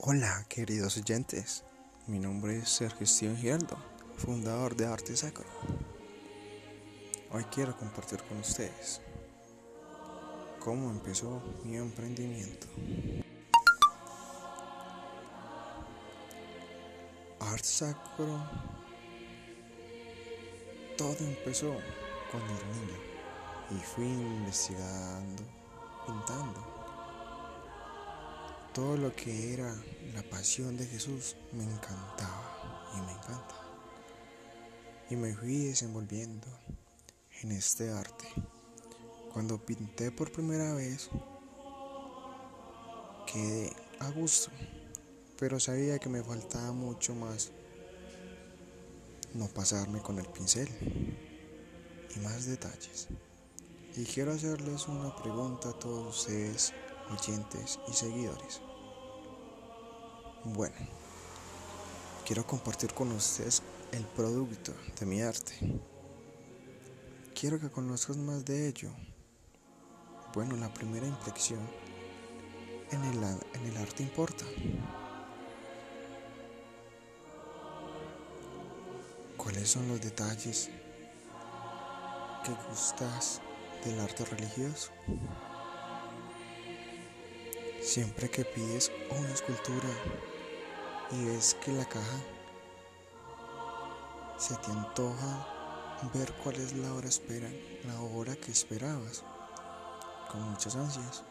Hola, queridos oyentes. Mi nombre es Sergio Steven Giraldo, fundador de Arte Sacro. Hoy quiero compartir con ustedes cómo empezó mi emprendimiento. Arte Sacro. Todo empezó cuando era niño y fui investigando, pintando todo lo que era la pasión de Jesús me encantaba y me encanta. Y me fui desenvolviendo en este arte. Cuando pinté por primera vez, quedé a gusto, pero sabía que me faltaba mucho más. No pasarme con el pincel y más detalles. Y quiero hacerles una pregunta a todos ustedes, oyentes y seguidores. Bueno, quiero compartir con ustedes el producto de mi arte. Quiero que conozcas más de ello. Bueno, la primera impresión en el, en el arte importa. ¿Cuáles son los detalles que gustas del arte religioso? Siempre que pides una escultura y ves que la caja se te antoja ver cuál es la hora espera, la hora que esperabas, con muchas ansias.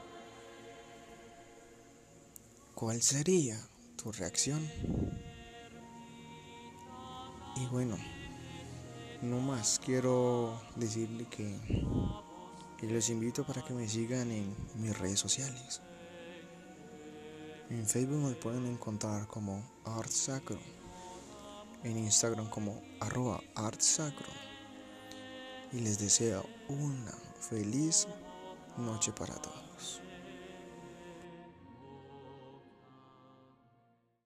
¿Cuál sería tu reacción? Y bueno, no más quiero decirle que, que los invito para que me sigan en mis redes sociales. En Facebook me pueden encontrar como Art Sacro. En Instagram como arroba Art Sacro. Y les deseo una feliz noche para todos.